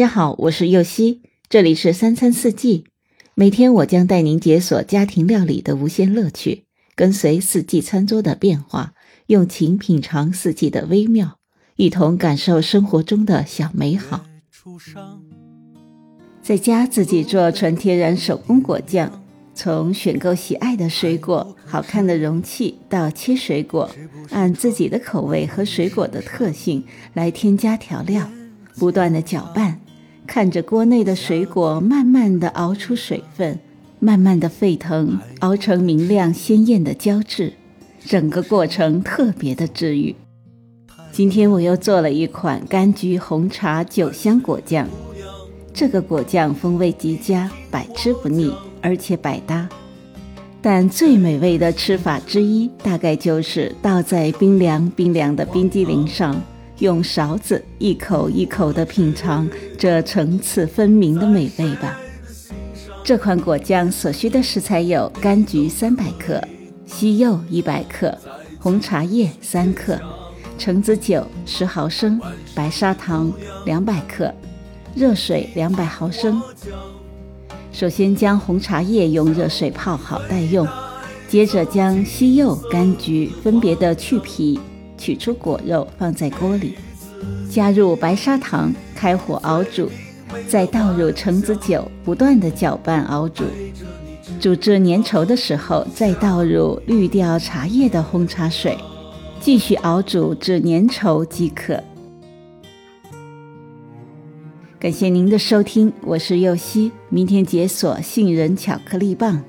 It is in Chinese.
大家好，我是右希，这里是三餐四季。每天我将带您解锁家庭料理的无限乐趣，跟随四季餐桌的变化，用情品尝四季的微妙，一同感受生活中的小美好。在家自己做纯天然手工果酱，从选购喜爱的水果、好看的容器，到切水果，按自己的口味和水果的特性来添加调料，不断的搅拌。看着锅内的水果慢慢的熬出水分，慢慢的沸腾，熬成明亮鲜艳的胶质，整个过程特别的治愈。今天我又做了一款柑橘红茶酒香果酱，这个果酱风味极佳，百吃不腻，而且百搭。但最美味的吃法之一，大概就是倒在冰凉冰凉的冰激凌上。用勺子一口一口地品尝这层次分明的美味吧。这款果酱所需的食材有：柑橘三百克、西柚一百克、红茶叶三克、橙子酒十毫升、白砂糖两百克、热水两百毫升。首先将红茶叶用热水泡好待用，接着将西柚、柑橘分别的去皮。取出果肉，放在锅里，加入白砂糖，开火熬煮，再倒入橙子酒，不断的搅拌熬煮，煮至粘稠的时候，再倒入滤掉茶叶的红茶水，继续熬煮至粘稠即可。感谢您的收听，我是柚希，明天解锁杏仁巧克力棒。